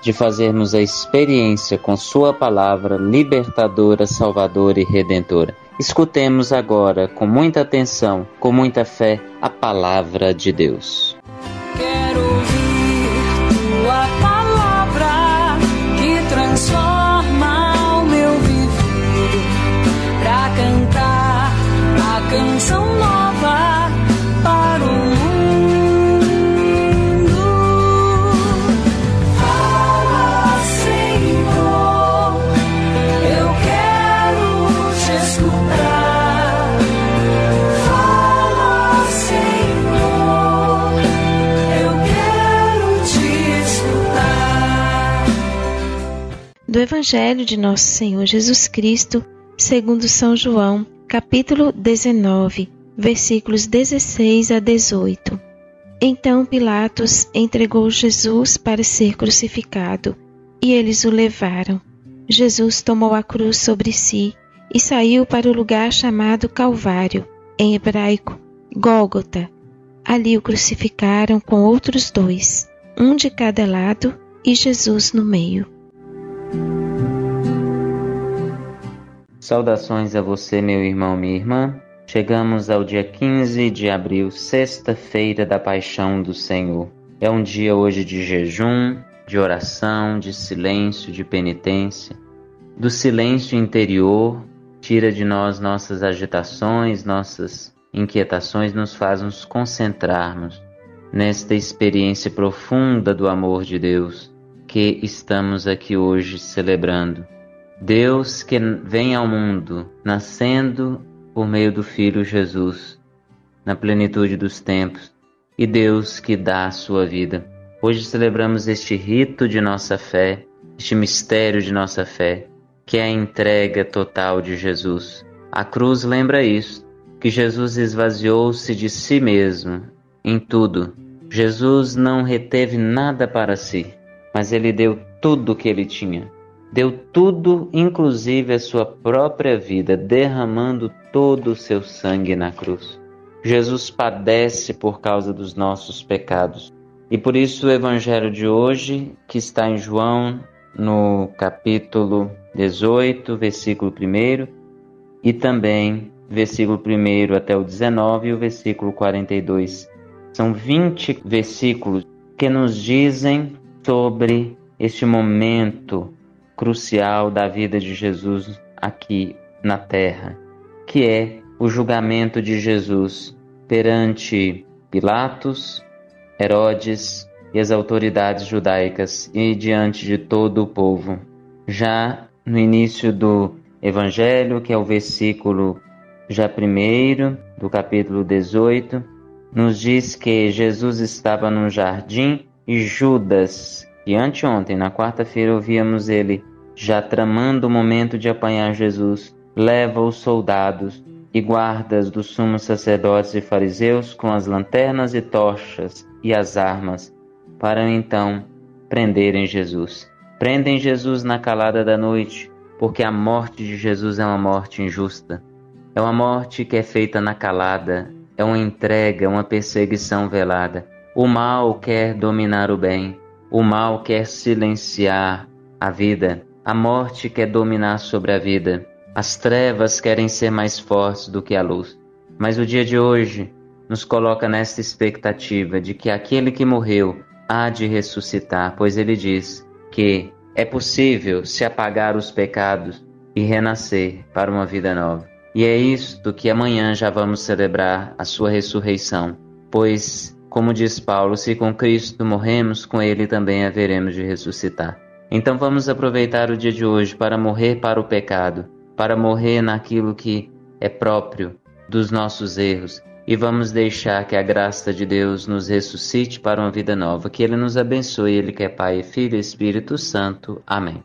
de fazermos a experiência com Sua palavra libertadora, salvadora e redentora. Escutemos agora, com muita atenção, com muita fé, a palavra de Deus. Quero ouvir tua palavra que transforma o meu viver. Pra cantar a canção Evangelho de Nosso Senhor Jesus Cristo, segundo São João, capítulo 19, versículos 16 a 18. Então Pilatos entregou Jesus para ser crucificado, e eles o levaram. Jesus tomou a cruz sobre si e saiu para o lugar chamado Calvário, em hebraico, Gólgota. Ali o crucificaram com outros dois, um de cada lado e Jesus no meio. Saudações a você, meu irmão, minha irmã. Chegamos ao dia 15 de abril, sexta-feira da Paixão do Senhor. É um dia hoje de jejum, de oração, de silêncio, de penitência. Do silêncio interior, tira de nós nossas agitações, nossas inquietações, nos faz nos concentrarmos nesta experiência profunda do amor de Deus que estamos aqui hoje celebrando. Deus que vem ao mundo, nascendo por meio do Filho Jesus, na plenitude dos tempos, e Deus que dá a sua vida. Hoje celebramos este rito de nossa fé, este mistério de nossa fé, que é a entrega total de Jesus. A cruz lembra isso, que Jesus esvaziou-se de si mesmo em tudo. Jesus não reteve nada para si, mas ele deu tudo o que ele tinha deu tudo, inclusive a sua própria vida, derramando todo o seu sangue na cruz. Jesus padece por causa dos nossos pecados. E por isso o evangelho de hoje, que está em João, no capítulo 18, versículo 1, e também versículo 1 até o 19 e o versículo 42. São 20 versículos que nos dizem sobre este momento crucial da vida de Jesus aqui na terra, que é o julgamento de Jesus perante Pilatos, Herodes e as autoridades judaicas e diante de todo o povo. Já no início do Evangelho, que é o versículo já primeiro do capítulo 18, nos diz que Jesus estava num jardim e Judas, e anteontem, na quarta-feira, ouvíamos ele já tramando o momento de apanhar Jesus, leva os soldados e guardas dos sumos sacerdotes e fariseus com as lanternas e tochas e as armas, para então prenderem Jesus. Prendem Jesus na calada da noite, porque a morte de Jesus é uma morte injusta. É uma morte que é feita na calada, é uma entrega, uma perseguição velada. O mal quer dominar o bem, o mal quer silenciar a vida, a morte quer dominar sobre a vida, as trevas querem ser mais fortes do que a luz. Mas o dia de hoje nos coloca nesta expectativa de que aquele que morreu há de ressuscitar, pois ele diz que é possível se apagar os pecados e renascer para uma vida nova. E é isto que amanhã já vamos celebrar a sua ressurreição, pois, como diz Paulo, se com Cristo morremos, com ele também haveremos de ressuscitar. Então vamos aproveitar o dia de hoje para morrer para o pecado, para morrer naquilo que é próprio dos nossos erros e vamos deixar que a graça de Deus nos ressuscite para uma vida nova. Que Ele nos abençoe, Ele que é Pai, Filho e Espírito Santo. Amém.